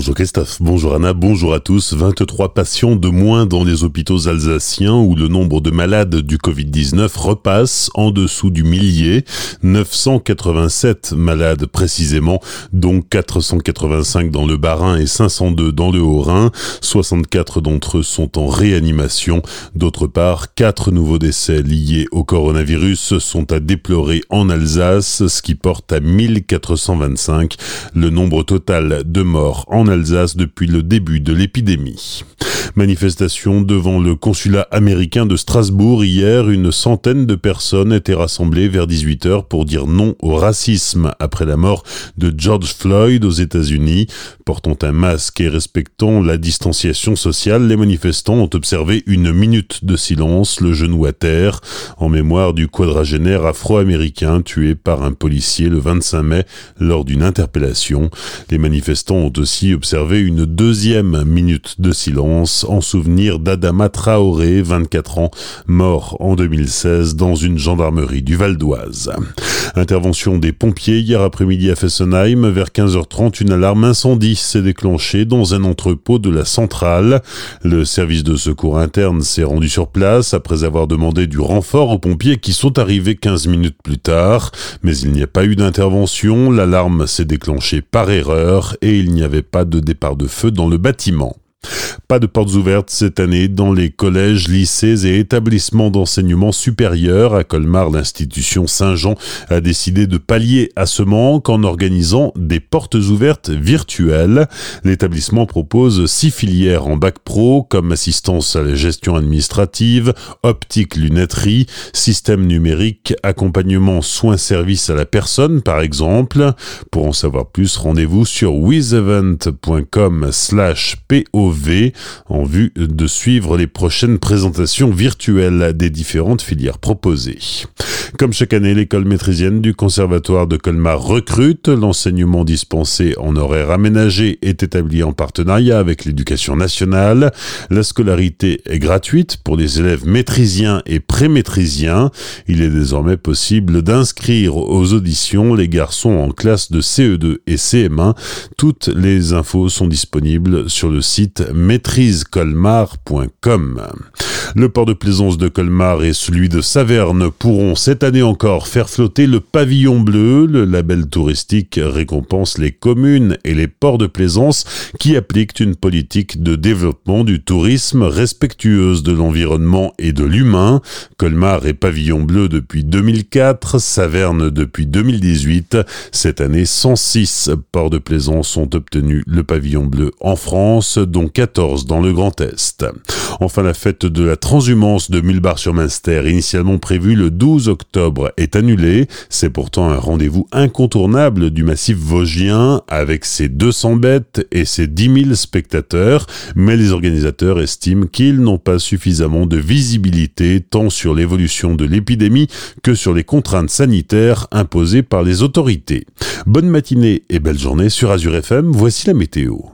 Bonjour Christophe, bonjour Anna, bonjour à tous. 23 patients de moins dans les hôpitaux alsaciens où le nombre de malades du Covid-19 repasse en dessous du millier. 987 malades précisément, dont 485 dans le Bas-Rhin et 502 dans le Haut-Rhin. 64 d'entre eux sont en réanimation. D'autre part, 4 nouveaux décès liés au coronavirus sont à déplorer en Alsace, ce qui porte à 1425 le nombre total de morts en Alsace depuis le début de l'épidémie. Manifestation devant le consulat américain de Strasbourg hier, une centaine de personnes étaient rassemblées vers 18h pour dire non au racisme après la mort de George Floyd aux États-Unis. Portant un masque et respectant la distanciation sociale, les manifestants ont observé une minute de silence, le genou à terre, en mémoire du quadragénaire afro-américain tué par un policier le 25 mai lors d'une interpellation. Les manifestants ont aussi observé une deuxième minute de silence en souvenir d'Adama Traoré, 24 ans, mort en 2016 dans une gendarmerie du Val d'Oise. Intervention des pompiers hier après-midi à Fessenheim. Vers 15h30, une alarme incendie s'est déclenchée dans un entrepôt de la centrale. Le service de secours interne s'est rendu sur place après avoir demandé du renfort aux pompiers qui sont arrivés 15 minutes plus tard. Mais il n'y a pas eu d'intervention. L'alarme s'est déclenchée par erreur et il n'y avait pas de départ de feu dans le bâtiment. Pas de portes ouvertes cette année dans les collèges, lycées et établissements d'enseignement supérieur. À Colmar, l'institution Saint-Jean a décidé de pallier à ce manque en organisant des portes ouvertes virtuelles. L'établissement propose six filières en bac pro comme assistance à la gestion administrative, optique lunetterie, système numérique, accompagnement soins services à la personne par exemple. Pour en savoir plus, rendez-vous sur wizevent.com slash PO en vue de suivre les prochaines présentations virtuelles des différentes filières proposées. Comme chaque année, l'école maîtrisienne du Conservatoire de Colmar recrute. L'enseignement dispensé en horaire aménagé est établi en partenariat avec l'éducation nationale. La scolarité est gratuite pour les élèves maîtrisiens et pré-maîtrisiens. Il est désormais possible d'inscrire aux auditions les garçons en classe de CE2 et CM1. Toutes les infos sont disponibles sur le maîtrisecolmar.com. Le port de plaisance de Colmar et celui de Saverne pourront cette année encore faire flotter le pavillon bleu. Le label touristique récompense les communes et les ports de plaisance qui appliquent une politique de développement du tourisme respectueuse de l'environnement et de l'humain. Colmar est pavillon bleu depuis 2004, Saverne depuis 2018. Cette année, 106 ports de plaisance ont obtenu le pavillon bleu en France, dont 14 dans le Grand Est. Enfin, la fête de la transhumance de Mulbar-sur-Munster, initialement prévue le 12 octobre, est annulée. C'est pourtant un rendez-vous incontournable du massif vosgien avec ses 200 bêtes et ses 10 000 spectateurs, mais les organisateurs estiment qu'ils n'ont pas suffisamment de visibilité tant sur l'évolution de l'épidémie que sur les contraintes sanitaires imposées par les autorités. Bonne matinée et belle journée sur Azure FM, voici la météo.